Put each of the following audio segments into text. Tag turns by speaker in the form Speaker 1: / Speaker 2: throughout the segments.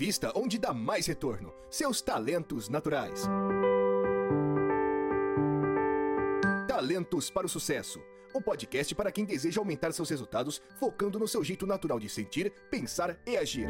Speaker 1: Invista onde dá mais retorno. Seus talentos naturais. Talentos para o Sucesso. O podcast para quem deseja aumentar seus resultados focando no seu jeito natural de sentir, pensar e agir.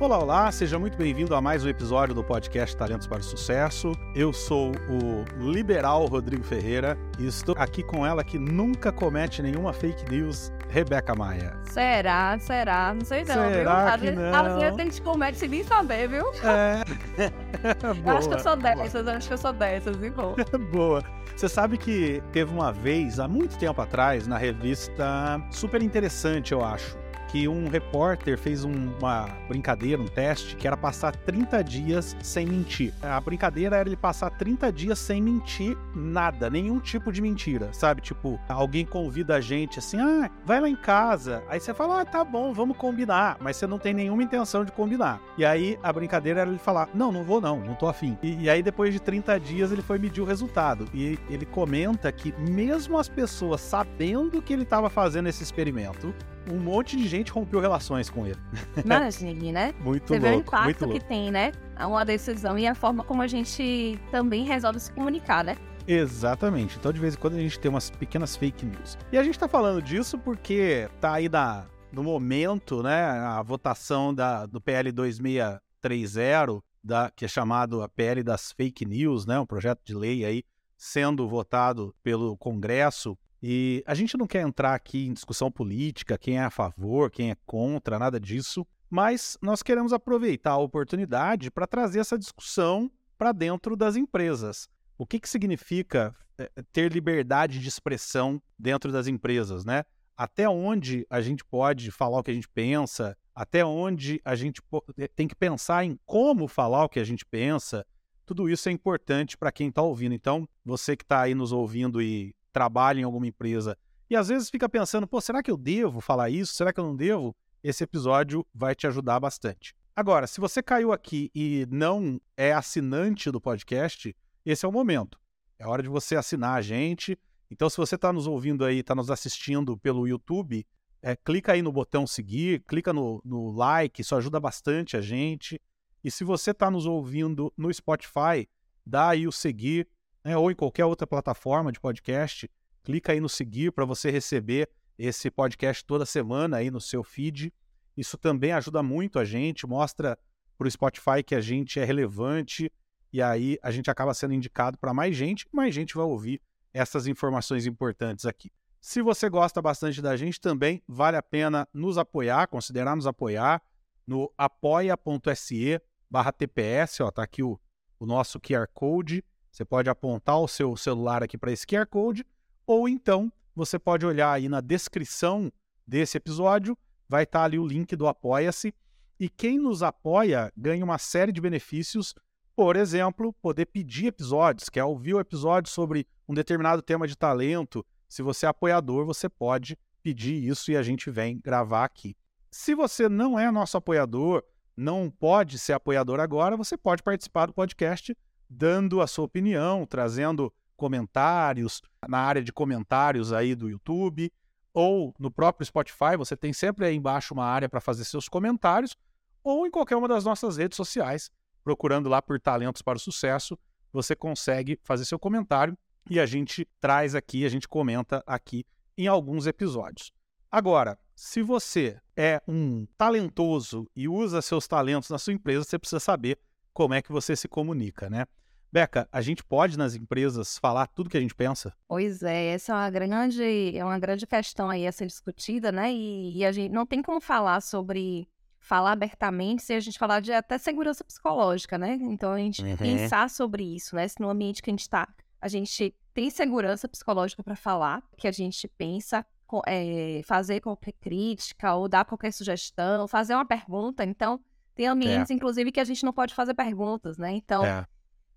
Speaker 2: Olá, olá, seja muito bem-vindo a mais um episódio do podcast Talentos para o Sucesso. Eu sou o liberal Rodrigo Ferreira e estou aqui com ela que nunca comete nenhuma fake news, Rebeca Maia.
Speaker 3: Será? Será? Não sei não,
Speaker 2: Será
Speaker 3: viu?
Speaker 2: que não?
Speaker 3: Às vezes a gente comete sem nem saber, viu?
Speaker 2: É.
Speaker 3: Eu acho que eu sou
Speaker 2: boa.
Speaker 3: dessas, eu acho que eu sou dessas, e bom.
Speaker 2: Boa. Você sabe que teve uma vez, há muito tempo atrás, na revista super interessante, eu acho, que um repórter fez um- uma brincadeira, um teste, que era passar 30 dias sem mentir. A brincadeira era ele passar 30 dias sem mentir nada, nenhum tipo de mentira, sabe? Tipo, alguém convida a gente assim, ah, vai lá em casa. Aí você fala, ah, tá bom, vamos combinar. Mas você não tem nenhuma intenção de combinar. E aí a brincadeira era ele falar, não, não vou não, não tô afim. E, e aí depois de 30 dias ele foi medir o resultado. E ele comenta que mesmo as pessoas sabendo que ele estava fazendo esse experimento, um monte de gente rompeu relações com ele.
Speaker 3: Imagine, né?
Speaker 2: Muito
Speaker 3: Você vê o
Speaker 2: louco,
Speaker 3: impacto
Speaker 2: louco.
Speaker 3: que tem, né? Uma decisão e a forma como a gente também resolve se comunicar, né?
Speaker 2: Exatamente. Então, de vez em quando, a gente tem umas pequenas fake news. E a gente tá falando disso porque tá aí na, no momento, né, a votação da, do PL 2630, da, que é chamado a PL das fake news, né, um projeto de lei aí sendo votado pelo Congresso. E a gente não quer entrar aqui em discussão política, quem é a favor, quem é contra, nada disso. Mas nós queremos aproveitar a oportunidade para trazer essa discussão para dentro das empresas. O que, que significa eh, ter liberdade de expressão dentro das empresas, né? Até onde a gente pode falar o que a gente pensa, até onde a gente eh, tem que pensar em como falar o que a gente pensa. Tudo isso é importante para quem está ouvindo. Então, você que está aí nos ouvindo e trabalha em alguma empresa e às vezes fica pensando, pô, será que eu devo falar isso? Será que eu não devo? Esse episódio vai te ajudar bastante. Agora, se você caiu aqui e não é assinante do podcast, esse é o momento. É hora de você assinar a gente. Então, se você está nos ouvindo aí, está nos assistindo pelo YouTube, é, clica aí no botão seguir, clica no, no like, isso ajuda bastante a gente. E se você está nos ouvindo no Spotify, dá aí o seguir, né, ou em qualquer outra plataforma de podcast, clica aí no seguir para você receber esse podcast toda semana aí no seu feed. Isso também ajuda muito a gente, mostra para o Spotify que a gente é relevante e aí a gente acaba sendo indicado para mais gente, mais gente vai ouvir essas informações importantes aqui. Se você gosta bastante da gente, também vale a pena nos apoiar, considerar nos apoiar no apoia.se barra TPS, ó, tá aqui o, o nosso QR Code. Você pode apontar o seu celular aqui para esse QR Code, ou então você pode olhar aí na descrição desse episódio, vai estar ali o link do Apoia-se. E quem nos apoia ganha uma série de benefícios por exemplo, poder pedir episódios, quer ouvir o episódio sobre um determinado tema de talento. Se você é apoiador, você pode pedir isso e a gente vem gravar aqui. Se você não é nosso apoiador, não pode ser apoiador agora, você pode participar do podcast dando a sua opinião, trazendo comentários na área de comentários aí do YouTube ou no próprio Spotify, você tem sempre aí embaixo uma área para fazer seus comentários ou em qualquer uma das nossas redes sociais procurando lá por Talentos para o Sucesso, você consegue fazer seu comentário e a gente traz aqui, a gente comenta aqui em alguns episódios. Agora, se você é um talentoso e usa seus talentos na sua empresa, você precisa saber como é que você se comunica, né? Beca, a gente pode nas empresas falar tudo que a gente pensa?
Speaker 3: Pois é, essa é uma grande, é uma grande questão aí a ser discutida, né? E, e a gente não tem como falar sobre falar abertamente se a gente falar de até segurança psicológica, né? Então a gente
Speaker 2: Uhum.
Speaker 3: pensar sobre isso, né? Se no ambiente que a gente está, a gente tem segurança psicológica para falar, que a gente pensa, é, fazer qualquer crítica ou dar qualquer sugestão, fazer uma pergunta. Então, tem ambientes, inclusive, que a gente não pode fazer perguntas, né? Então,
Speaker 2: É.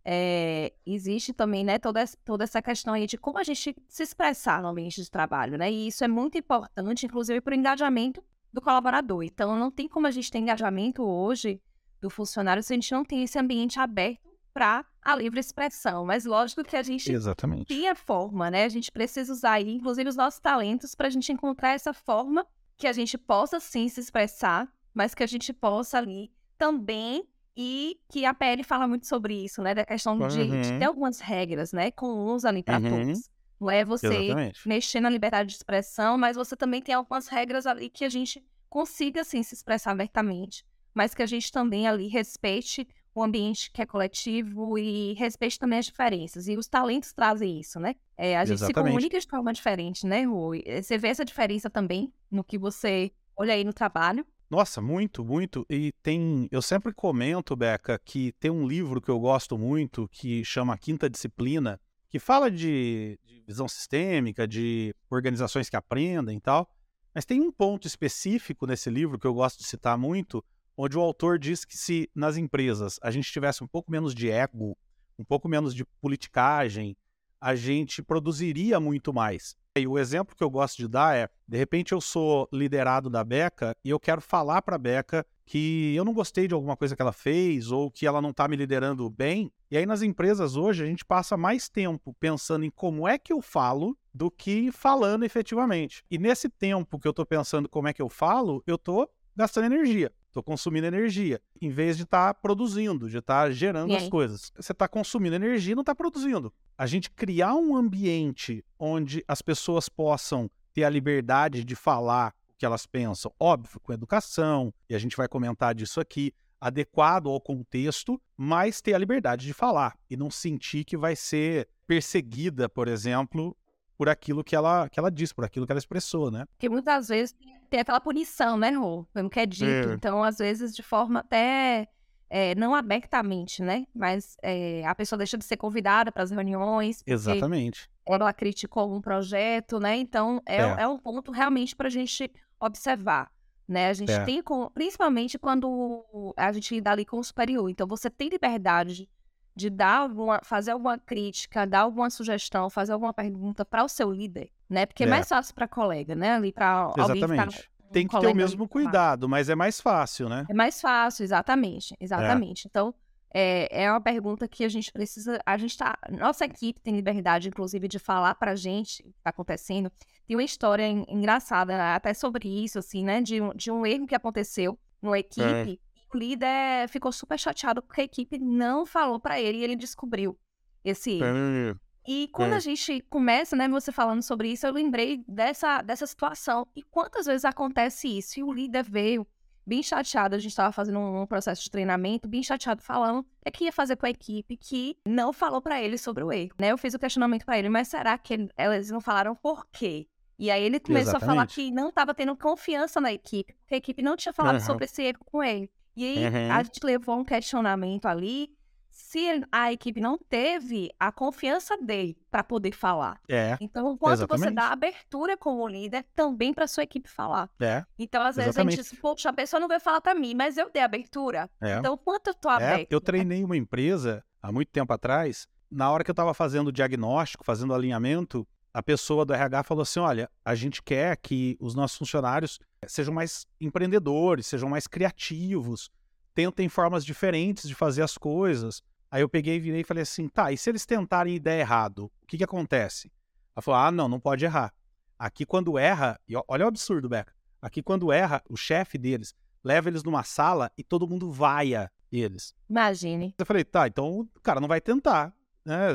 Speaker 3: é, existe também, né, toda, essa- toda essa questão aí de como a gente se expressar no ambiente de trabalho, né? E isso é muito importante, inclusive, para o engajamento do colaborador. Então, não tem como a gente ter engajamento hoje do funcionário se a gente não tem esse ambiente aberto para a livre expressão. Mas lógico que a gente
Speaker 2: Exatamente.
Speaker 3: tem a forma, né? A gente precisa usar aí, inclusive, os nossos talentos para a gente encontrar essa forma que a gente possa sim se expressar mas que a gente possa ali também e que a PL fala muito sobre isso, né? Da questão de,
Speaker 2: Uhum.
Speaker 3: de ter algumas regras, né? Comuns ali para
Speaker 2: Uhum.
Speaker 3: todos. Não é você
Speaker 2: Exatamente.
Speaker 3: mexer na liberdade de expressão, mas você também tem algumas regras ali que a gente consiga, assim, se expressar abertamente, mas que a gente também ali respeite o ambiente que é coletivo e respeite também as diferenças. E os talentos trazem isso, né? É, a gente se
Speaker 2: Exatamente.
Speaker 3: comunica de forma diferente, né, Rui? Você vê essa diferença também no que você olha aí no trabalho.
Speaker 2: Nossa, muito, muito. E tem. Eu sempre comento, Beca, que tem um livro que eu gosto muito que chama Quinta Disciplina, que fala de, de visão sistêmica, de organizações que aprendem e tal. Mas tem um ponto específico nesse livro que eu gosto de citar muito, onde o autor diz que se nas empresas a gente tivesse um pouco menos de ego, um pouco menos de politicagem, a gente produziria muito mais. E o exemplo que eu gosto de dar é, de repente eu sou liderado da Beca e eu quero falar para a Beca que eu não gostei de alguma coisa que ela fez ou que ela não está me liderando bem. E aí nas empresas hoje a gente passa mais tempo pensando em como é que eu falo do que falando efetivamente. E nesse tempo que eu estou pensando como é que eu falo, eu estou gastando energia. Estou consumindo energia, em vez de estar produzindo, de estar gerando
Speaker 3: E
Speaker 2: as
Speaker 3: aí?
Speaker 2: coisas. Você está consumindo energia e não está produzindo. A gente criar um ambiente onde as pessoas possam ter a liberdade de falar o que elas pensam, óbvio, com educação, e a gente vai comentar disso aqui, adequado ao contexto, mas ter a liberdade de falar e não sentir que vai ser perseguida, por exemplo, por aquilo que ela, que ela disse, por aquilo que ela expressou, né?
Speaker 3: Porque muitas vezes tem- aquela punição, né, Rô? Como que é dito.
Speaker 2: É.
Speaker 3: Então, às vezes, de forma até é, não abertamente, né? Mas é, a pessoa deixa de ser convidada para as reuniões.
Speaker 2: Exatamente.
Speaker 3: Ela criticou um projeto, né? Então, é,
Speaker 2: É.
Speaker 3: é um ponto realmente para a gente observar. Né? A gente
Speaker 2: É.
Speaker 3: tem, com, principalmente quando a gente lida ali com o superior. Então, você tem liberdade de dar alguma, fazer alguma crítica, dar alguma sugestão, fazer alguma pergunta para o seu líder, né? Porque é,
Speaker 2: É.
Speaker 3: mais fácil para colega, né? Ali para alguém
Speaker 2: Exatamente.
Speaker 3: um
Speaker 2: Tem que ter o mesmo cuidado, mas é mais fácil, né?
Speaker 3: É mais fácil, exatamente, exatamente. Então, é, é uma pergunta que a gente precisa, a gente tá, nossa equipe tem liberdade, inclusive, de falar pra gente o que tá acontecendo. Tem uma história en- engraçada até sobre isso, assim, né, de, um- de um erro que aconteceu numa equipe, e o líder ficou super chateado porque a equipe não falou pra ele e ele descobriu esse erro. E quando a gente começa, né, você falando sobre isso, eu lembrei dessa, dessa situação. E quantas vezes acontece isso? E o líder veio bem chateado, a gente estava fazendo um, um processo de treinamento, bem chateado, falando é que ia fazer com a equipe que não falou pra ele sobre o erro, né? Eu fiz o questionamento pra ele, mas será que ele- elas não falaram por quê? E aí ele começou a falar
Speaker 2: Exatamente.
Speaker 3: que não estava tendo confiança na equipe, porque a equipe não tinha falado
Speaker 2: Aham.
Speaker 3: sobre esse erro com ele. E aí
Speaker 2: Uhum.
Speaker 3: a gente levou um questionamento ali se a equipe não teve a confiança dele para poder falar.
Speaker 2: É,
Speaker 3: Então, o quanto você
Speaker 2: Exatamente.
Speaker 3: dá abertura como líder também para sua equipe falar.
Speaker 2: é,
Speaker 3: Então, às vezes
Speaker 2: Exatamente.
Speaker 3: a gente diz, poxa, a pessoa não veio falar para mim, mas eu dei abertura.
Speaker 2: é.
Speaker 3: Então, o quanto eu tô
Speaker 2: É,
Speaker 3: aberto?
Speaker 2: eu treinei uma empresa há muito tempo atrás. Na hora que eu estava fazendo o diagnóstico, fazendo o alinhamento, a pessoa do RH falou assim: olha, a gente quer que os nossos funcionários sejam mais empreendedores, sejam mais criativos, tentem formas diferentes de fazer as coisas. Aí eu peguei, virei e falei assim: tá, e se eles tentarem e der errado, o que, que acontece? Ela falou: ah, não, não pode errar. Aqui, quando erra, e olha o absurdo, Beca. Aqui, quando erra, o chefe deles leva eles numa sala e todo mundo vaia eles.
Speaker 3: Imagine.
Speaker 2: Eu falei, tá, então o cara não vai tentar. Né?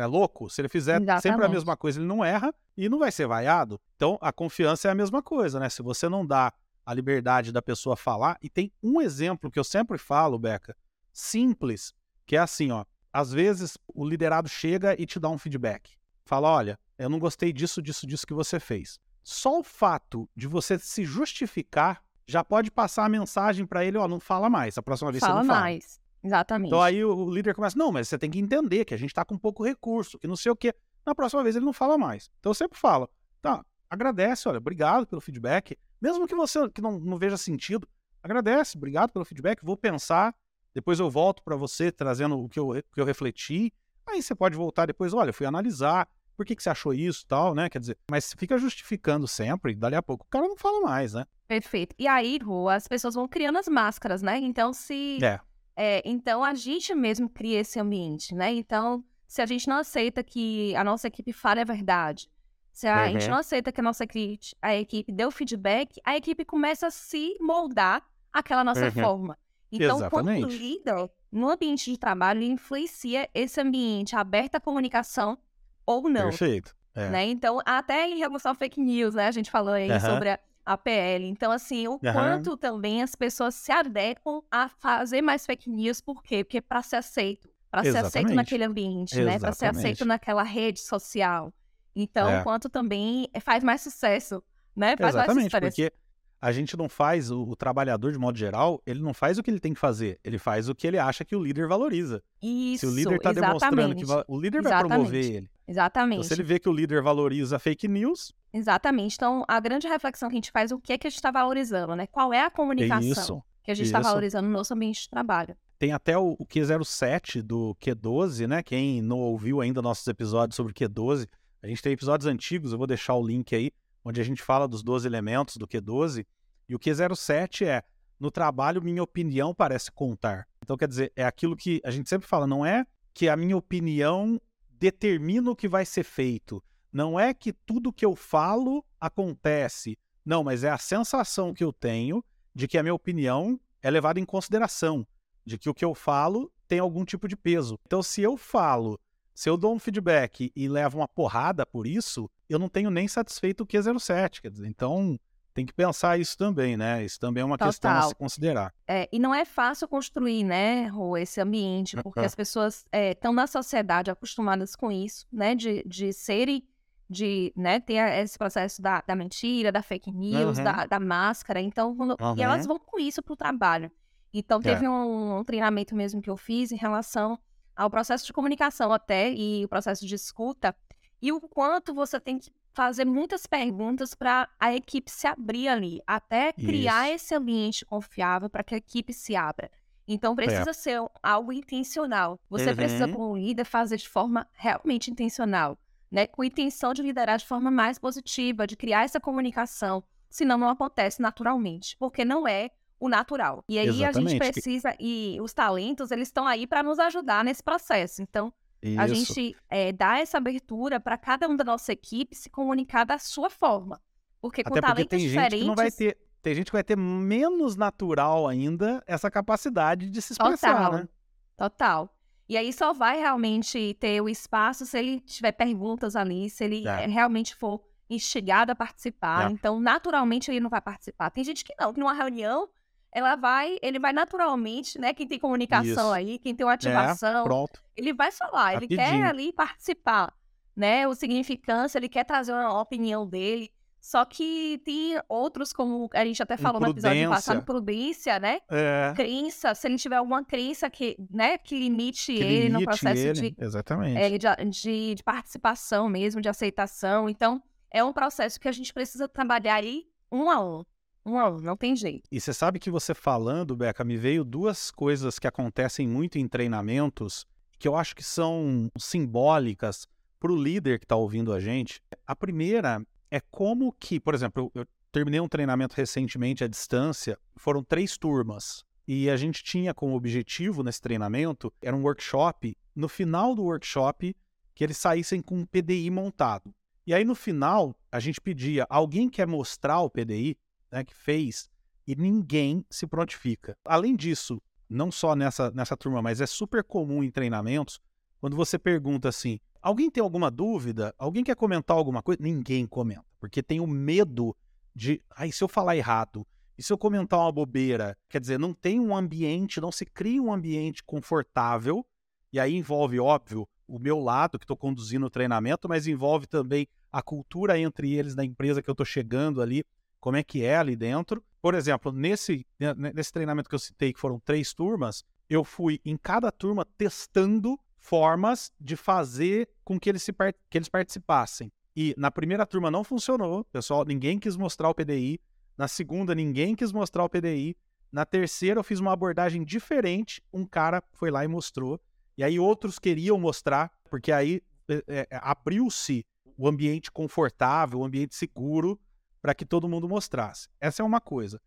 Speaker 2: É louco. Se ele fizer sempre a
Speaker 3: Exatamente.
Speaker 2: mesma coisa, ele não erra e não vai ser vaiado. Então a confiança é a mesma coisa, né? Se você não dá a liberdade da pessoa falar, e tem um exemplo que eu sempre falo, Beca, simples, que é assim, ó. Às vezes o liderado chega e te dá um feedback. Fala, olha, eu não gostei disso, disso, disso que você fez. Só o fato de você se justificar já pode passar a mensagem para ele, ó, não fala mais. A próxima vez
Speaker 3: Fala
Speaker 2: você não fala.
Speaker 3: mais. Exatamente.
Speaker 2: Então aí o, líder começa, não, mas você tem que entender que a gente tá com pouco recurso, que não sei o quê. Na próxima vez ele não fala mais. Então eu sempre falo, tá, agradece, olha, obrigado pelo feedback. Mesmo que você que não, não veja sentido, agradece, obrigado pelo feedback, vou pensar, depois eu volto para você trazendo o que, eu, o que eu refleti. Aí você pode voltar depois, olha, eu fui analisar, por que, que você achou isso e tal, né? Quer dizer, mas fica justificando sempre, dali a pouco o cara não fala mais, né?
Speaker 3: Perfeito. E aí, Ru, as pessoas vão criando as máscaras, né? Então, se.
Speaker 2: É.
Speaker 3: É, então a gente mesmo cria esse ambiente, né? Então, se a gente não aceita que a nossa equipe fale a verdade, se a
Speaker 2: Uhum.
Speaker 3: gente não aceita que a nossa equipe, a equipe dê o feedback, a equipe começa a se moldar aquela nossa
Speaker 2: Uhum.
Speaker 3: forma. Então, quando
Speaker 2: Exatamente.
Speaker 3: líder, no ambiente de trabalho, influencia esse ambiente aberto à comunicação ou não.
Speaker 2: Perfeito. É.
Speaker 3: né? Então, até em relação a fake news, né? A gente falou aí
Speaker 2: Aham.
Speaker 3: sobre a, a PL. Então, assim, o
Speaker 2: Aham.
Speaker 3: quanto também as pessoas se adequam a fazer mais fake news, por quê? Porque para ser aceito, para ser aceito
Speaker 2: Exatamente.
Speaker 3: naquele ambiente, né? Para ser aceito
Speaker 2: Exatamente.
Speaker 3: naquela rede social. Então,
Speaker 2: É.
Speaker 3: o quanto também faz mais sucesso, né? Faz
Speaker 2: Exatamente,
Speaker 3: mais sucesso.
Speaker 2: porque a gente não faz, o, o trabalhador de modo geral, ele não faz o que ele tem que fazer, ele faz o que ele acha que o líder valoriza.
Speaker 3: Isso,
Speaker 2: se o líder está demonstrando que
Speaker 3: exatamente.
Speaker 2: o líder vai
Speaker 3: Exatamente.
Speaker 2: promover ele. Então,
Speaker 3: Exatamente.
Speaker 2: se ele vê que o líder valoriza fake news,
Speaker 3: Exatamente. Então, a grande reflexão que a gente faz, o que é que a gente está valorizando, né? Qual é a
Speaker 2: é
Speaker 3: comunicação
Speaker 2: isso.
Speaker 3: que a gente está valorizando no nosso ambiente de trabalho?
Speaker 2: Tem até o, o Q07 do Q12, né? Quem não ouviu ainda nossos episódios sobre Q12, a gente tem episódios antigos, eu vou deixar o link aí, onde a gente fala dos 12 elementos do Q12. E o Q07 é: no trabalho, minha opinião parece contar. Então, quer dizer, é aquilo que a gente sempre fala, não é que a minha opinião determina o que vai ser feito. Não é que tudo que eu falo acontece. Não, mas é a sensação que eu tenho de que a minha opinião é levada em consideração, de que o que eu falo tem algum tipo de peso. Então, se eu falo, se eu dou um feedback e levo uma porrada por isso, eu não tenho nem satisfeito o Q07. Quer dizer, então tem que pensar isso também, né? Isso também é uma questão a
Speaker 3: Total.
Speaker 2: se considerar.
Speaker 3: É, e não é fácil construir, né, Rô, esse ambiente, porque as pessoas estão na sociedade acostumadas com isso, né, de, de serem, de, né, ter esse processo da, da mentira, da fake news,
Speaker 2: Uhum.
Speaker 3: da, da máscara, então, quando- e
Speaker 2: Uhum.
Speaker 3: elas vão com isso pro trabalho. Então, teve um, um treinamento mesmo que eu fiz em relação ao processo de comunicação até, e o processo de escuta, e o quanto você tem que fazer muitas perguntas para a equipe se abrir ali, até criar esse ambiente confiável para que a equipe se abra. Então precisa ser algo intencional. Você
Speaker 2: Uhum.
Speaker 3: precisa, como líder, fazer de forma realmente intencional, né? Com intenção de liderar de forma mais positiva, de criar essa comunicação. Senão não acontece naturalmente, porque não é o natural. E aí a gente
Speaker 2: Exatamente.
Speaker 3: precisa e os talentos eles estão aí para nos ajudar nesse processo. Então
Speaker 2: Isso.
Speaker 3: a gente é, dá essa abertura para cada um da nossa equipe se comunicar da sua forma. Porque com
Speaker 2: Até porque
Speaker 3: talentos
Speaker 2: tem gente
Speaker 3: diferentes.
Speaker 2: que não vai ter. Tem gente que vai ter menos natural ainda essa capacidade de se expressar,
Speaker 3: Total.
Speaker 2: né?
Speaker 3: Total. E aí só vai realmente ter o espaço se ele tiver perguntas ali, se ele
Speaker 2: É.
Speaker 3: eh, realmente for instigado a participar.
Speaker 2: É.
Speaker 3: Então, naturalmente, ele não vai participar. Tem gente que não, que numa reunião, ela vai, ele vai naturalmente, né? Quem tem comunicação
Speaker 2: Isso.
Speaker 3: aí, quem tem uma ativação,
Speaker 2: Pronto.
Speaker 3: ele vai falar, ele quer
Speaker 2: Rapidinho.
Speaker 3: ali participar, né? O significância, ele quer trazer uma opinião dele. Só que tem outros, como a gente até falou no episódio passado, prudência, né?
Speaker 2: É.
Speaker 3: Crença, se ele tiver alguma crença que, né, que limite
Speaker 2: Que
Speaker 3: ele no
Speaker 2: limite
Speaker 3: processo
Speaker 2: ele.
Speaker 3: de,
Speaker 2: Exatamente.
Speaker 3: é, de, de- de participação mesmo, de aceitação. Então, é um processo que a gente precisa trabalhar aí um a um. Um a um, não tem jeito.
Speaker 2: E você sabe que você falando, Beca, me veio duas coisas que acontecem muito em treinamentos que eu acho que são simbólicas para o líder que está ouvindo a gente. A primeira é como que, por exemplo, eu, eu terminei um treinamento recentemente à distância, foram três turmas. E a gente tinha como objetivo nesse treinamento, era um workshop, no final do workshop, que eles saíssem com um PDI montado. E aí no final, a gente pedia, alguém quer mostrar o PDI? né, que fez e ninguém se prontifica. Além disso, não só nessa, nessa turma, mas é super comum em treinamentos, quando você pergunta assim: alguém tem alguma dúvida? Alguém quer comentar alguma coisa? Ninguém comenta, porque tem o medo de, ai, se eu falar errado, e se eu comentar uma bobeira? Quer dizer, não tem um ambiente, não se cria um ambiente confortável, e aí envolve, óbvio, o meu lado que estou conduzindo o treinamento, mas envolve também a cultura entre eles da empresa que eu estou chegando ali, como é que é ali dentro. Por exemplo, nesse, né, nesse treinamento que eu citei, que foram três turmas, eu fui em cada turma testando formas de fazer com que eles, se, que eles participassem. E na primeira turma não funcionou, pessoal, ninguém quis mostrar o PDI. Na segunda, ninguém quis mostrar o PDI. Na terceira, eu fiz uma abordagem diferente. Um cara foi lá e mostrou. E aí outros queriam mostrar, porque aí é, é, abriu-se o ambiente confortável, o ambiente seguro para que todo mundo mostrasse. Essa é uma coisa.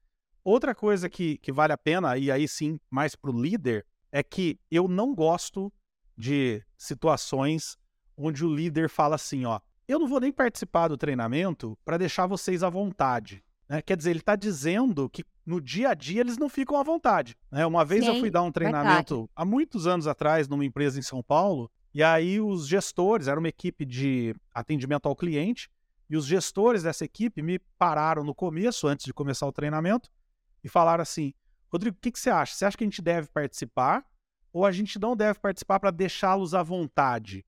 Speaker 2: Outra coisa que, que vale a pena, e aí sim mais para o líder, é que eu não gosto de situações onde o líder fala assim, ó, eu não vou nem participar do treinamento para deixar vocês à vontade. Né? Quer dizer, ele está dizendo que no dia a dia eles não ficam à vontade. Né? Uma vez Sim, eu fui dar um treinamento verdade. há muitos anos atrás numa empresa em São Paulo, e aí os gestores, era uma equipe de atendimento ao cliente, e os gestores dessa equipe me pararam no começo, antes de começar o treinamento, e falaram assim: Rodrigo, o que, que você acha? Você acha que a gente deve participar ou a gente não deve participar para deixá-los à vontade?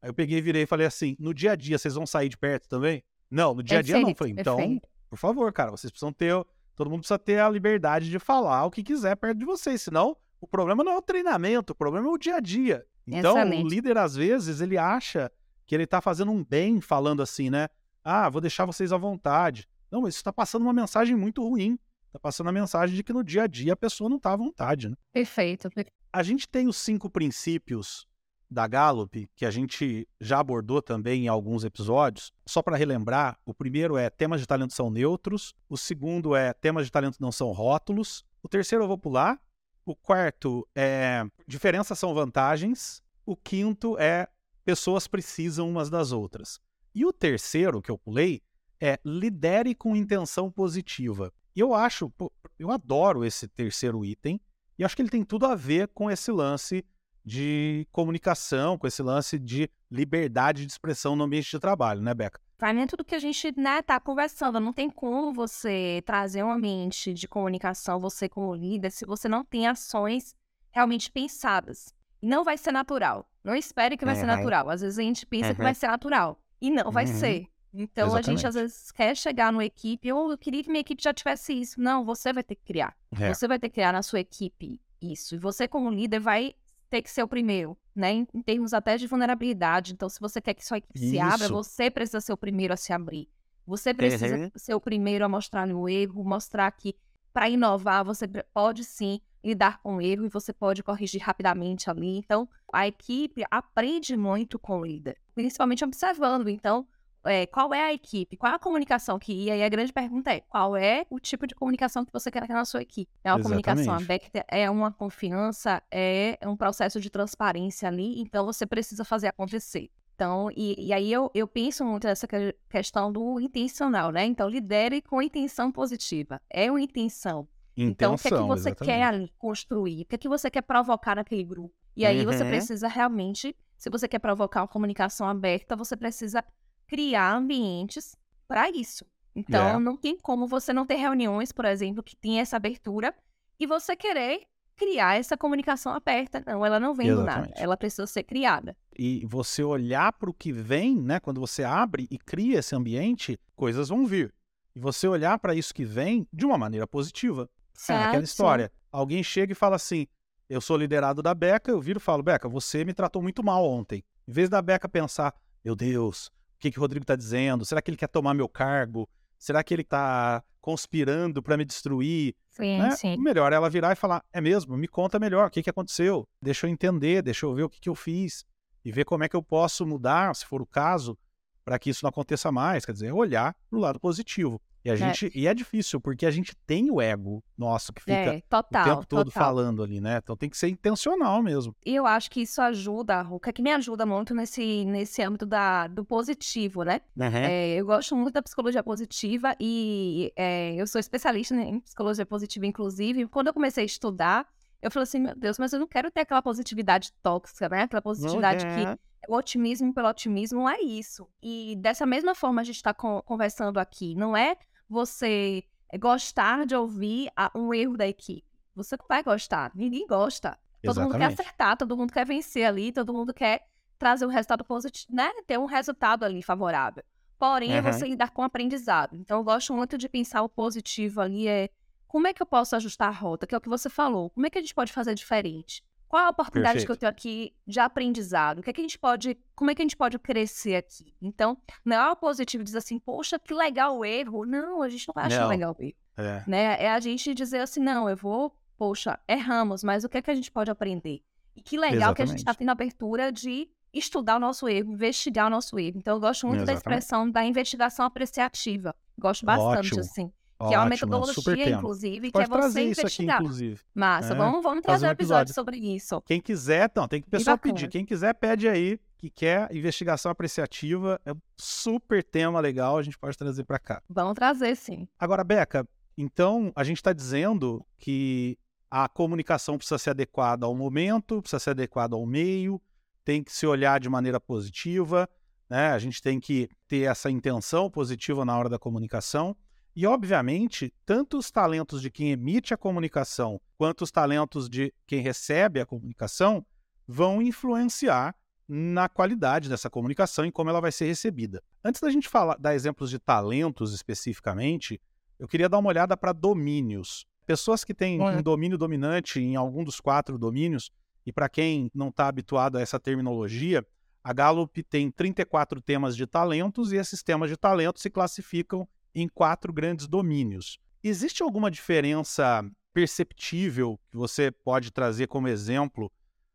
Speaker 2: Aí eu peguei e virei e falei assim: no dia a dia vocês vão sair de perto também? Não, no dia a dia não. Falei, então, por favor, cara, vocês precisam ter. Todo mundo precisa ter a liberdade de falar o que quiser perto de vocês, senão o problema não é o treinamento, o problema é o dia a dia. Então, Excelente. o líder, às vezes, ele acha que ele tá fazendo um bem falando assim, né? Ah, vou deixar vocês à vontade. Não, mas isso está passando uma mensagem muito ruim. Está passando a mensagem de que no dia a dia a pessoa não está à vontade, né?
Speaker 3: Perfeito.
Speaker 2: A gente tem os cinco princípios da Gallup, que a gente já abordou também em alguns episódios. Só para relembrar, o primeiro é temas de talento são neutros, o segundo é temas de talento não são rótulos, o terceiro eu vou pular, o quarto é diferenças são vantagens, o quinto é pessoas precisam umas das outras. E o terceiro que eu pulei é lidere com intenção positiva. Eu acho, eu adoro esse terceiro item, e acho que ele tem tudo a ver com esse lance de comunicação, com esse lance de liberdade de expressão no ambiente de trabalho, né, Beca?
Speaker 3: Vai nem tudo que a gente né, tá conversando. Não tem como você trazer um ambiente de comunicação, você como líder, se você não tem ações realmente pensadas. E não vai ser natural. Não espere que vai uhum. ser natural. Às vezes a gente pensa uhum. que vai ser natural. E não vai uhum. ser. Então Exatamente. a gente às vezes quer chegar numa equipe, ou eu queria que minha equipe já tivesse isso. Não, você vai ter que criar. É. Você vai ter que criar na sua equipe isso. E você, como líder, vai ter que ser o primeiro, né? Em, em termos até de vulnerabilidade. Então, se você quer que sua equipe isso. se abra, você precisa ser o primeiro a se abrir. Você precisa uhum. ser o primeiro a mostrar no erro, mostrar que para inovar você pode sim lidar com o erro e você pode corrigir rapidamente ali. Então, a equipe aprende muito com o líder, principalmente observando. Então, é, qual é a equipe, qual é a comunicação que. E aí a grande pergunta é: qual é o tipo de comunicação que você quer ter na sua equipe? É uma Exatamente. comunicação aberta, é uma confiança, é um processo de transparência ali, então você precisa fazer acontecer. Então, e, e aí eu, eu penso muito nessa questão do intencional, né? Então, lidere com intenção positiva. É uma intenção. Intenção, então, o que é que você exatamente. quer ali construir? O que é que você quer provocar naquele grupo? E aí uhum. você precisa realmente, se você quer provocar uma comunicação aberta, você precisa criar ambientes para isso. Então, é. não tem como você não ter reuniões, por exemplo, que tem essa abertura e você querer criar essa comunicação aberta. Não, ela não vem Exatamente. do nada, ela precisa ser criada.
Speaker 2: E você olhar para o que vem, né? Quando você abre e cria esse ambiente, coisas vão vir. E você olhar para isso que vem de uma maneira positiva. Certo. É aquela história. Alguém chega e fala assim: Eu sou liderado da Beca, eu viro e falo, Beca, você me tratou muito mal ontem. Em vez da Beca pensar, meu Deus, que, que o Rodrigo está dizendo? Será que ele quer tomar meu cargo? Será que ele está conspirando para me destruir?
Speaker 3: Sim, né? sim.
Speaker 2: Melhor ela virar e falar: é mesmo, me conta melhor o que, que aconteceu. Deixa eu entender, deixa eu ver o que, que eu fiz e ver como é que eu posso mudar, se for o caso, para que isso não aconteça mais. Quer dizer, olhar para o lado positivo. E a é. gente é. e é difícil porque a gente tem o ego nosso que fica é, total, o tempo todo total. falando ali, né? Então tem que ser intencional mesmo.
Speaker 3: E eu acho que isso ajuda, Ruca, que me ajuda muito nesse nesse âmbito da do positivo, né? Uhum. É, eu gosto muito da psicologia positiva e é, eu sou especialista em psicologia positiva, inclusive. Quando eu comecei a estudar, eu falei assim, meu Deus, mas eu não quero ter aquela positividade tóxica, né? Aquela positividade que é. o otimismo pelo otimismo é isso. E dessa mesma forma a gente está conversando aqui, não é você gostar de ouvir um erro da equipe. Você não vai gostar, ninguém gosta. Todo Exatamente. mundo quer acertar, todo mundo quer vencer ali, todo mundo quer trazer um resultado positivo, né? Ter um resultado ali favorável. Porém, uhum. é você lidar com o aprendizado. Então, eu gosto muito de pensar o positivo ali, é como é que eu posso ajustar a rota, que é o que você falou. Como é que a gente pode fazer diferente? Qual a oportunidade Perfeito. que eu tenho aqui de aprendizado? O que é que a gente pode, como é que a gente pode crescer aqui? Então, não é o positivo dizer assim, poxa, que legal o erro. Não, a gente não acha não. legal o erro. É. Né? é a gente dizer assim, não, eu vou, poxa, erramos, mas o que é que a gente pode aprender? E que legal Exatamente. que a gente está tendo a abertura de estudar o nosso erro, investigar o nosso erro. Então, eu gosto muito Exatamente. da expressão da investigação apreciativa. Gosto bastante, Ótimo. assim. Que é uma metodologia, inclusive, que é você investigar. Aqui, inclusive. Massa, é, vamos, vamos trazer um episódio. episódio sobre isso.
Speaker 2: Quem quiser, então, tem que o pessoal pedir. Quem quiser, pede aí. que quer investigação apreciativa. É um super tema legal, a gente pode trazer para cá.
Speaker 3: Vamos trazer, sim.
Speaker 2: Agora, Beca, então a gente está dizendo que a comunicação precisa ser adequada ao momento, precisa ser adequada ao meio, tem que se olhar de maneira positiva, né? A gente tem que ter essa intenção positiva na hora da comunicação. E, obviamente, tanto os talentos de quem emite a comunicação quanto os talentos de quem recebe a comunicação vão influenciar na qualidade dessa comunicação e como ela vai ser recebida. Antes da gente falar, dar exemplos de talentos especificamente, eu queria dar uma olhada para domínios. Pessoas que têm um domínio dominante em algum dos quatro domínios, e para quem não está habituado a essa terminologia, a Gallup tem 34 temas de talentos e esses temas de talentos se classificam em quatro grandes domínios. Existe alguma diferença perceptível que você pode trazer como exemplo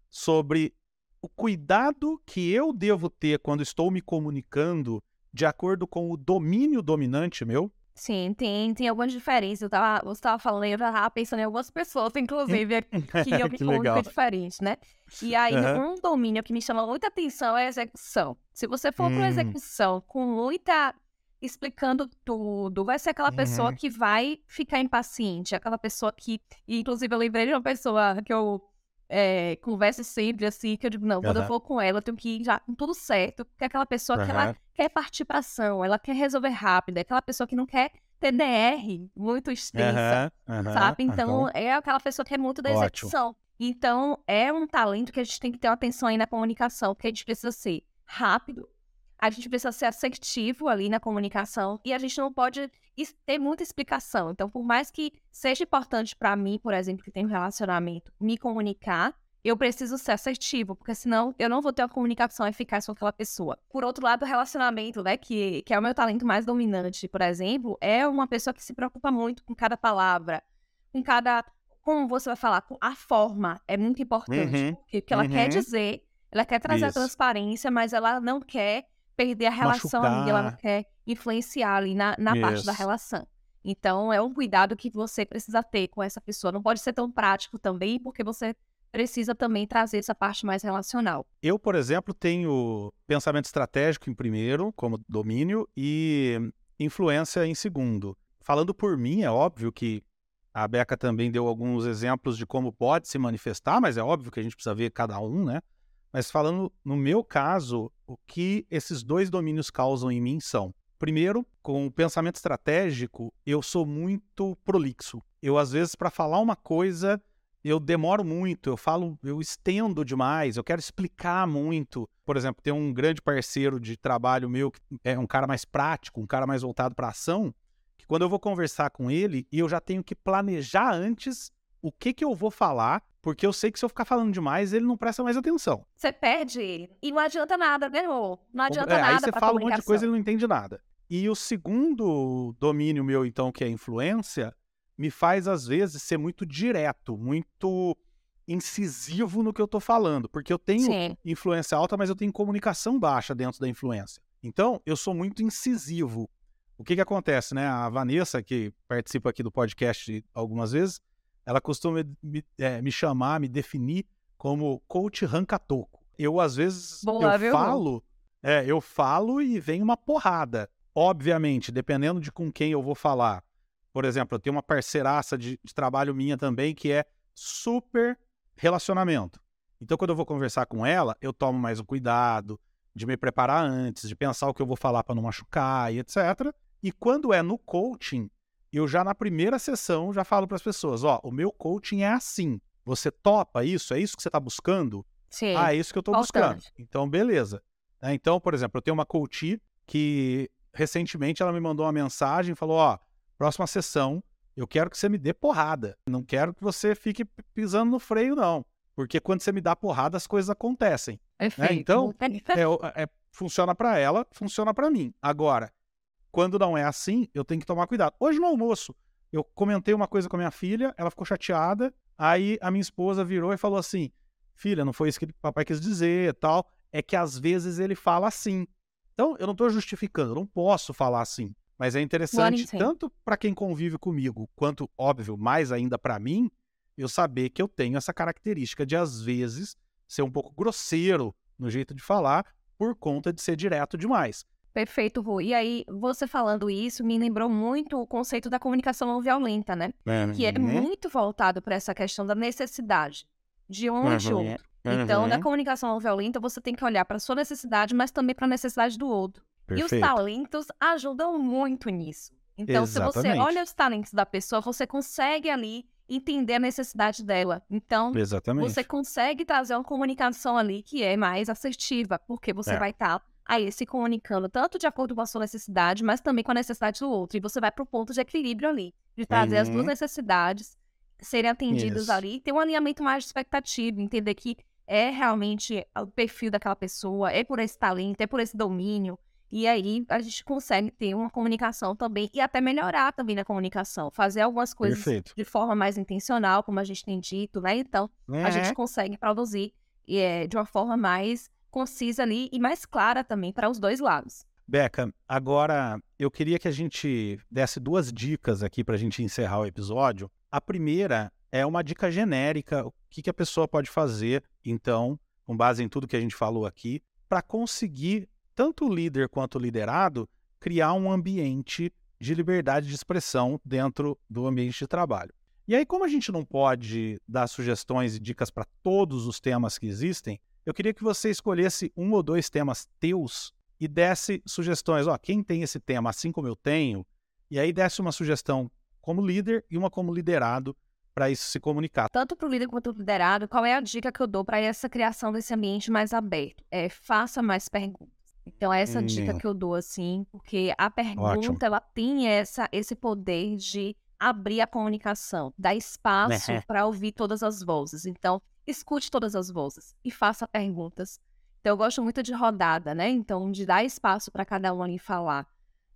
Speaker 2: sobre o cuidado que eu devo ter quando estou me comunicando de acordo com o domínio dominante meu?
Speaker 3: Sim, tem, tem algumas diferenças. Eu tava, você estava falando, eu já estava pensando em algumas pessoas, inclusive, que eu me comunico diferente, né? E aí, uhum. um domínio que me chama muita atenção é a execução. Se você for hum. para execução com muita explicando tudo, vai ser aquela uhum. pessoa que vai ficar impaciente, aquela pessoa que, inclusive, eu lembrei de uma pessoa que eu é, conversa sempre assim, que eu digo, não, quando uhum. eu vou com ela, eu tenho que ir já com tudo certo, porque é aquela pessoa uhum. que ela quer partir pra ação, ela quer resolver rápido, é aquela pessoa que não quer TDR muito extensa, sabe? Então, é aquela pessoa que é muito da execução. Ótimo. Então, é um talento que a gente tem que ter uma atenção aí na comunicação, porque a gente precisa ser rápido, a gente precisa ser assertivo ali na comunicação e a gente não pode ter muita explicação. Então, por mais que seja importante para mim, por exemplo, que tem um relacionamento, me comunicar, eu preciso ser assertivo, porque senão eu não vou ter uma comunicação eficaz com aquela pessoa. Por outro lado, o relacionamento, né, que, que é o meu talento mais dominante, por exemplo, é uma pessoa que se preocupa muito com cada palavra, com cada. Como você vai falar, com a forma é muito importante. Uhum, porque o que ela uhum. quer dizer, ela quer trazer Isso. a transparência, mas ela não quer perder a relação Machucar. ali, ela não quer influenciar ali na, na parte da relação. Então, é um cuidado que você precisa ter com essa pessoa. Não pode ser tão prático também, porque você precisa também trazer essa parte mais relacional.
Speaker 2: Eu, por exemplo, tenho pensamento estratégico em primeiro, como domínio, e influência em segundo. Falando por mim, é óbvio que a Beca também deu alguns exemplos de como pode se manifestar, mas é óbvio que a gente precisa ver cada um, né? Mas falando no meu caso, o que esses dois domínios causam em mim são: primeiro, com o pensamento estratégico, eu sou muito prolixo. Eu, às vezes, para falar uma coisa, eu demoro muito, eu falo, eu estendo demais, eu quero explicar muito. Por exemplo, tem um grande parceiro de trabalho meu que é um cara mais prático, um cara mais voltado para ação, que quando eu vou conversar com ele, eu já tenho que planejar antes o que que eu vou falar porque eu sei que se eu ficar falando demais, ele não presta mais atenção.
Speaker 3: Você perde ele. E não adianta nada, né, Não adianta é, nada.
Speaker 2: Aí você fala um monte de coisa e ele não entende nada. E o segundo domínio meu, então, que é a influência, me faz, às vezes, ser muito direto, muito incisivo no que eu tô falando. Porque eu tenho Sim. influência alta, mas eu tenho comunicação baixa dentro da influência. Então, eu sou muito incisivo. O que que acontece, né? A Vanessa, que participa aqui do podcast algumas vezes, ela costuma me, é, me chamar, me definir como coach rancatoco. Eu, às vezes, eu viu? falo, é, eu falo e vem uma porrada. Obviamente, dependendo de com quem eu vou falar. Por exemplo, eu tenho uma parceiraça de, de trabalho minha também que é super relacionamento. Então, quando eu vou conversar com ela, eu tomo mais um cuidado de me preparar antes, de pensar o que eu vou falar para não machucar e etc. E quando é no coaching, eu já na primeira sessão já falo para as pessoas, ó, o meu coaching é assim. Você topa isso? É isso que você está buscando?
Speaker 3: Sim.
Speaker 2: Ah, é isso que eu estou buscando. Então, beleza. É, então, por exemplo, eu tenho uma coach que recentemente ela me mandou uma mensagem e falou, ó, próxima sessão, eu quero que você me dê porrada. Não quero que você fique pisando no freio, não. Porque quando você me dá porrada, as coisas acontecem. Né? Então, é, é, funciona para ela, funciona para mim. Agora, quando não é assim, eu tenho que tomar cuidado. Hoje no almoço, eu comentei uma coisa com a minha filha, ela ficou chateada, aí a minha esposa virou e falou assim: Filha, não foi isso que o papai quis dizer tal. É que às vezes ele fala assim. Então, eu não estou justificando, eu não posso falar assim. Mas é interessante, tanto para quem convive comigo, quanto, óbvio, mais ainda para mim, eu saber que eu tenho essa característica de, às vezes, ser um pouco grosseiro no jeito de falar por conta de ser direto demais.
Speaker 3: Perfeito, Ru. E aí, você falando isso me lembrou muito o conceito da comunicação não violenta, né?
Speaker 2: Uhum.
Speaker 3: Que é muito voltado para essa questão da necessidade de um e de
Speaker 2: Uhum.
Speaker 3: outro. Então, na
Speaker 2: Uhum.
Speaker 3: comunicação não violenta, você tem que olhar para sua necessidade, mas também para a necessidade do outro. E os
Speaker 2: Perfeito.
Speaker 3: talentos ajudam muito nisso. Então, se você
Speaker 2: Exatamente.
Speaker 3: olha os talentos da pessoa, você consegue ali entender a necessidade dela. Então,
Speaker 2: Exatamente.
Speaker 3: você consegue trazer uma comunicação ali que é mais assertiva, porque você
Speaker 2: É.
Speaker 3: vai estar aí se comunicando tanto de acordo com a sua necessidade, mas também com a necessidade do outro. E você vai para o ponto de equilíbrio ali, de trazer as duas
Speaker 2: Uhum.
Speaker 3: necessidades serem atendidas
Speaker 2: Isso.
Speaker 3: ali, ter um alinhamento mais de expectativa, entender que é realmente o perfil daquela pessoa, é por esse talento, é por esse domínio. E aí a gente consegue ter uma comunicação também e até melhorar também na comunicação, fazer algumas coisas
Speaker 2: Perfeito.
Speaker 3: de forma mais intencional, como a gente tem dito, né? Então, a gente
Speaker 2: É.
Speaker 3: consegue produzir eh, de uma forma mais concisa ali e mais clara também para os dois lados.
Speaker 2: Beca, agora eu queria que a gente desse duas dicas aqui para a gente encerrar o episódio. A primeira é uma dica genérica, o que, que a pessoa pode fazer, então, com base em tudo que a gente falou aqui, para conseguir, tanto o líder quanto o liderado, criar um ambiente de liberdade de expressão dentro do ambiente de trabalho. E aí, como a gente não pode dar sugestões e dicas para todos os temas que existem, eu queria que você escolhesse um ou dois temas teus e desse sugestões. Ó, quem tem esse tema assim como eu tenho, e aí desse uma sugestão como líder e uma como liderado para isso se comunicar.
Speaker 3: Tanto para o líder quanto para o liderado, qual é a dica que eu dou para essa criação desse ambiente mais aberto? É faça mais perguntas. Então, é essa dica
Speaker 2: Hum.
Speaker 3: que eu dou, assim, porque a
Speaker 2: Ótimo.
Speaker 3: pergunta, ela tem essa, esse poder de abrir a comunicação, dar espaço
Speaker 2: Né.
Speaker 3: para ouvir todas as vozes. Então, escute todas as vozes e faça perguntas. Então, eu gosto muito de rodada, né? Então, de dar espaço para cada um ali falar.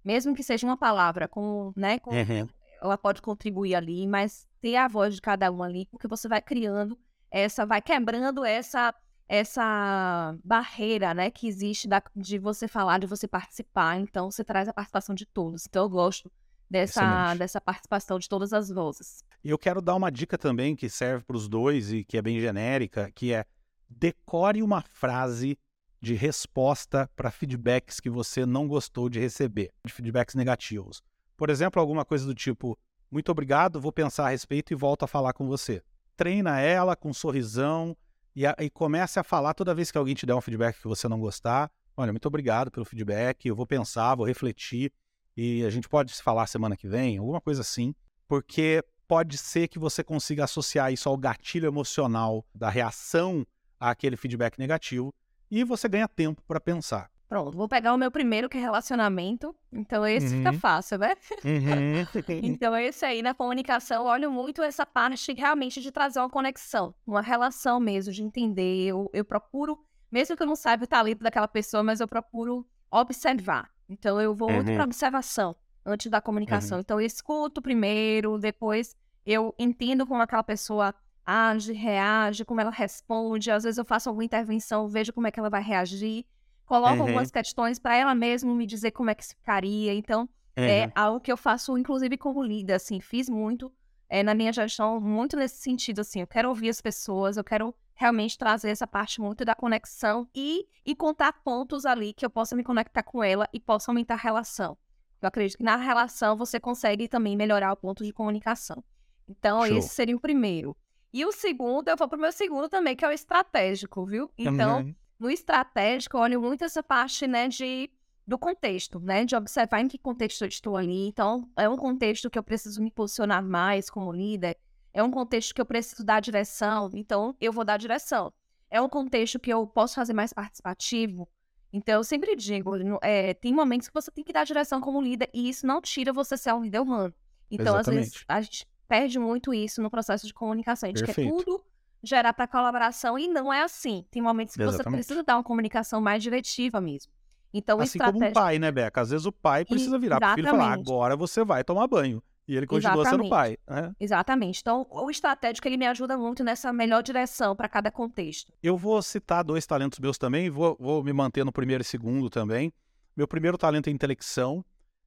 Speaker 3: Mesmo que seja uma palavra com, né, com
Speaker 2: Uhum.
Speaker 3: ela pode contribuir ali, mas ter a voz de cada um ali, porque você vai criando essa, vai quebrando essa essa barreira, né, que existe da- de você falar, de você participar. Então, você traz a participação de todos. Então, eu gosto dessa,
Speaker 2: Excelente.
Speaker 3: dessa participação de todas as vozes.
Speaker 2: E eu quero dar uma dica também que serve para os dois e que é bem genérica, que é decore uma frase de resposta para feedbacks que você não gostou de receber, de feedbacks negativos. Por exemplo, alguma coisa do tipo: muito obrigado, vou pensar a respeito e volto a falar com você. Treina ela com um sorrisão e, a, e comece a falar toda vez que alguém te der um feedback que você não gostar. Olha, muito obrigado pelo feedback, eu vou pensar, vou refletir e a gente pode se falar semana que vem, alguma coisa assim, porque pode ser que você consiga associar isso ao gatilho emocional da reação àquele feedback negativo e você ganha tempo para pensar.
Speaker 3: Pronto, vou pegar o meu primeiro, que é relacionamento. Então, esse fica
Speaker 2: Uhum.
Speaker 3: fácil, né?
Speaker 2: Uhum.
Speaker 3: Então, esse aí na comunicação, eu olho muito essa parte realmente de trazer uma conexão, uma relação mesmo, de entender. Eu, eu procuro, mesmo que eu não saiba o talento daquela pessoa, mas eu procuro observar. Então, eu vou muito
Speaker 2: Uhum.
Speaker 3: para observação antes da comunicação. Então, eu escuto primeiro, depois eu entendo como aquela pessoa age, reage, como ela responde. Às vezes eu faço alguma intervenção, vejo como é que ela vai reagir. Coloco
Speaker 2: Uhum.
Speaker 3: algumas questões para ela mesma me dizer como é que ficaria. Então, é
Speaker 2: Uhum.
Speaker 3: algo que eu faço, inclusive, como líder, assim, fiz muito é, na minha gestão, muito nesse sentido, assim, eu quero ouvir as pessoas, eu quero realmente trazer essa parte muito da conexão e, e contar pontos ali que eu possa me conectar com ela e possa aumentar a relação. Eu acredito que na relação você consegue também melhorar o ponto de comunicação. Então,
Speaker 2: Show.
Speaker 3: esse seria o primeiro. E o segundo, eu vou pro meu segundo também, que é o estratégico, viu? Então,
Speaker 2: Uhum.
Speaker 3: no estratégico, eu olho muito essa parte, né, de, do contexto, né, de observar em que contexto eu estou ali. Então, é um contexto que eu preciso me posicionar mais como líder, é um contexto que eu preciso dar direção, então eu vou dar direção. É um contexto que eu posso fazer mais participativo, então eu sempre digo, é, tem momentos que você tem que dar direção como líder, e isso não tira você ser um líder humano. Então, às vezes,
Speaker 2: Exatamente.
Speaker 3: a gente perde muito isso no processo de comunicação. A gente
Speaker 2: Perfeito.
Speaker 3: quer tudo gerar para colaboração e não é assim. Tem momentos que você
Speaker 2: Exatamente.
Speaker 3: precisa dar uma comunicação mais diretiva mesmo. Então, o
Speaker 2: Assim como um pai, né, Beca? Às vezes o pai precisa virar pro filho e falar:
Speaker 3: Exatamente.
Speaker 2: agora você vai tomar banho. E ele continua sendo
Speaker 3: Exatamente.
Speaker 2: pai. Né?
Speaker 3: Exatamente. Então, o estratégico ele me ajuda muito nessa melhor direção para cada contexto.
Speaker 2: Eu vou citar dois talentos meus também, vou, vou me manter no primeiro e segundo também. Meu primeiro talento é intelecção.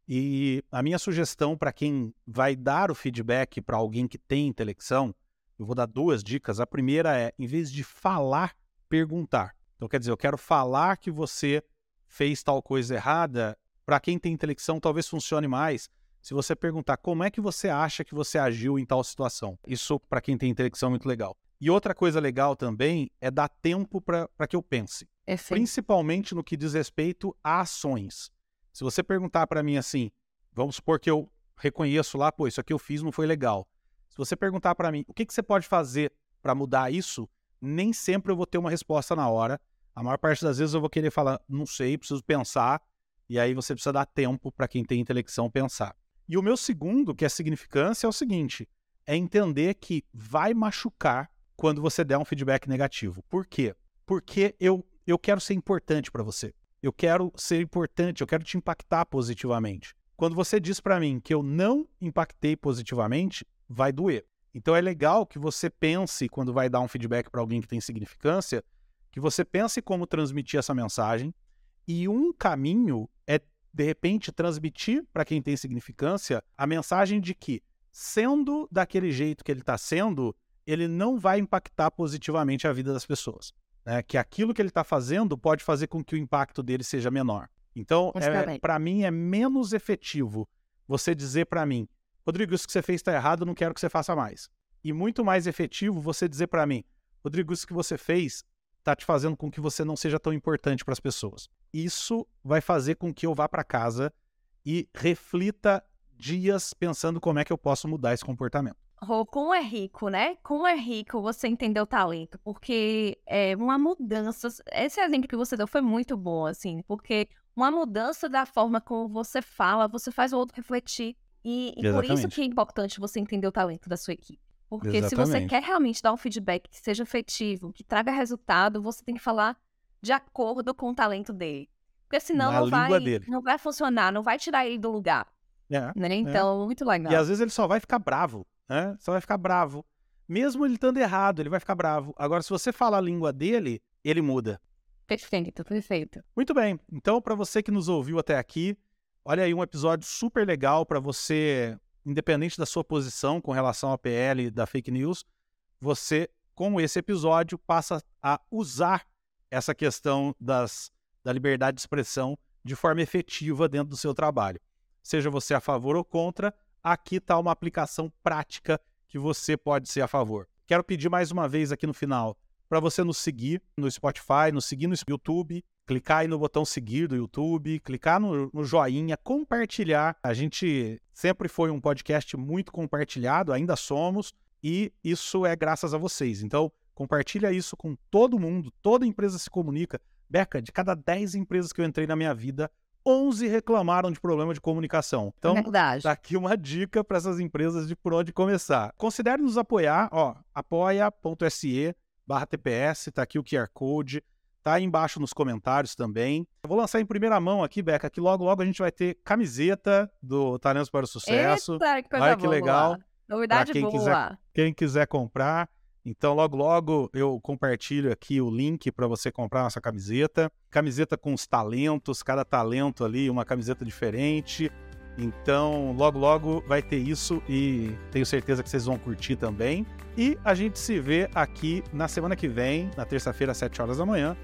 Speaker 2: E a minha sugestão para quem vai dar o feedback para alguém que tem intelecção, eu vou dar duas dicas. A primeira é, em vez de falar, perguntar. Então, quer dizer, eu quero falar que você fez tal coisa errada. Para quem tem intelecção, talvez funcione mais se você perguntar como é que você acha que você agiu em tal situação. Isso, para quem tem intelecção, é muito legal. E outra coisa legal também é dar tempo para que eu pense.
Speaker 3: É.
Speaker 2: Principalmente no que diz respeito a ações. Se você perguntar para mim assim, vamos supor que eu reconheço lá, pô, isso aqui eu fiz não foi legal. Se você perguntar para mim, o que, que você pode fazer para mudar isso, nem sempre eu vou ter uma resposta na hora. A maior parte das vezes eu vou querer falar, não sei, preciso pensar, e aí você precisa dar tempo para quem tem intelecção pensar. E o meu segundo, que é significância, é o seguinte: é entender que vai machucar quando você der um feedback negativo. Por quê? Porque eu, eu quero ser importante para você. Eu quero ser importante, eu quero te impactar positivamente. Quando você diz para mim que eu não impactei positivamente, vai doer. Então é legal que você pense, quando vai dar um feedback para alguém que tem significância, que você pense como transmitir essa mensagem. E um caminho é, de repente, transmitir para quem tem significância a mensagem de que, sendo daquele jeito que ele está sendo, ele não vai impactar positivamente a vida das pessoas. Né? Que aquilo que ele está fazendo pode fazer com que o impacto dele seja menor. Então, é, para mim, é menos efetivo você dizer para mim, Rodrigo, isso que você fez está errado, não quero que você faça mais. E muito mais efetivo você dizer para mim, Rodrigo, isso que você fez está te fazendo com que você não seja tão importante para as pessoas. Isso vai fazer com que eu vá para casa e reflita dias pensando como é que eu posso mudar esse comportamento.
Speaker 3: Rô, como é rico, né? Como é rico você entender o talento, porque é uma mudança. Esse exemplo que você deu foi muito bom, assim, porque uma mudança da forma como você fala, você faz o outro refletir. E, e por isso que é importante você entender o talento da sua equipe. Porque Exatamente. se você quer realmente dar um feedback que seja efetivo, que traga resultado, você tem que falar de acordo com o talento dele. Porque senão não vai, não vai funcionar, não vai tirar ele do lugar. É, né? É. Então, é. muito legal.
Speaker 2: E às vezes ele só vai ficar bravo, né? Só vai ficar bravo. Mesmo ele estando errado, ele vai ficar bravo. Agora, se você fala a língua dele, ele muda.
Speaker 3: Perfeito, perfeito.
Speaker 2: Muito bem. Então, para você que nos ouviu até aqui, olha aí um episódio super legal para você independente da sua posição com relação à PL da fake news, você, com esse episódio, passa a usar essa questão das, da liberdade de expressão de forma efetiva dentro do seu trabalho. Seja você a favor ou contra, aqui está uma aplicação prática que você pode ser a favor. Quero pedir mais uma vez aqui no final para você nos seguir no Spotify, nos seguir no YouTube, clicar aí no botão seguir do YouTube, clicar no, no, joinha, compartilhar. A gente sempre foi um podcast muito compartilhado, ainda somos, e isso é graças a vocês. Então, compartilha isso com todo mundo, toda empresa se comunica. Beca, de cada 10 empresas que eu entrei na minha vida, 11 reclamaram de problema de comunicação. Então,
Speaker 3: Verdade.
Speaker 2: tá aqui uma dica para essas empresas de por onde começar. Considere nos apoiar, ó, apoia.se barra TPS, tá aqui o QR Code. Tá aí embaixo nos comentários também. Eu vou lançar em primeira mão aqui, Beca, que logo logo a gente vai ter camiseta do Talentos para o Sucesso.
Speaker 3: Eita, que coisa
Speaker 2: Olha que
Speaker 3: boa.
Speaker 2: legal.
Speaker 3: Novidade
Speaker 2: quem
Speaker 3: boa.
Speaker 2: Quiser, quem quiser comprar. Então, logo logo eu compartilho aqui o link para você comprar nossa camiseta. Camiseta com os talentos, cada talento ali, uma camiseta diferente. Então, logo logo vai ter isso e tenho certeza que vocês vão curtir também. E a gente se vê aqui na semana que vem, na terça-feira, às 7 horas da manhã,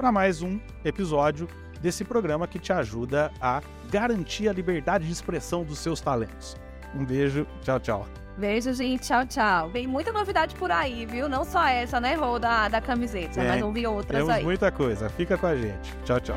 Speaker 2: para mais um episódio desse programa que te ajuda a garantir a liberdade de expressão dos seus talentos. Um beijo, tchau, tchau.
Speaker 3: Beijo, gente. Tchau, tchau. Vem muita novidade por aí, viu? Não só essa, né, Rô, da, da camiseta, é, mas ouvir outras
Speaker 2: temos
Speaker 3: aí.
Speaker 2: Temos muita coisa. Fica com a gente. Tchau, tchau.